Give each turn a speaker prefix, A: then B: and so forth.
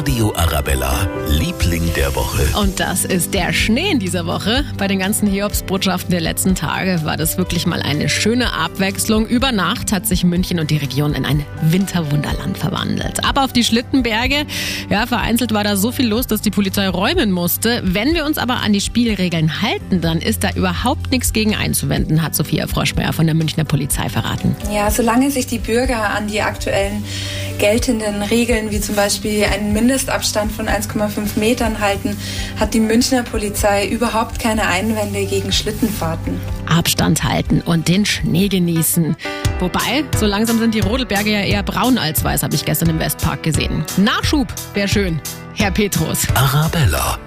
A: Radio Arabella, Liebling der Woche.
B: Und das ist der Schnee in dieser Woche. Bei den ganzen Hiobsbotschaften der letzten Tage war das wirklich mal eine schöne Abwechslung. Über Nacht hat sich München und die Region in ein Winterwunderland verwandelt. Aber auf die Schlittenberge, ja, vereinzelt war da so viel los, dass die Polizei räumen musste. Wenn wir uns aber an die Spielregeln halten, dann ist da überhaupt nichts gegen einzuwenden, hat Sophia Froschmeier von der Münchner Polizei verraten.
C: Ja, solange sich die Bürger an die aktuellen geltenden Regeln, wie zum Beispiel einen Mindestabstand von 1,5 Metern halten, hat die Münchner Polizei überhaupt keine Einwände gegen Schlittenfahrten.
B: Abstand halten und den Schnee genießen. Wobei, so langsam sind die Rodelberge ja eher braun als weiß, habe ich gestern im Westpark gesehen. Nachschub wäre schön, Herr Petrus.
A: Arabella,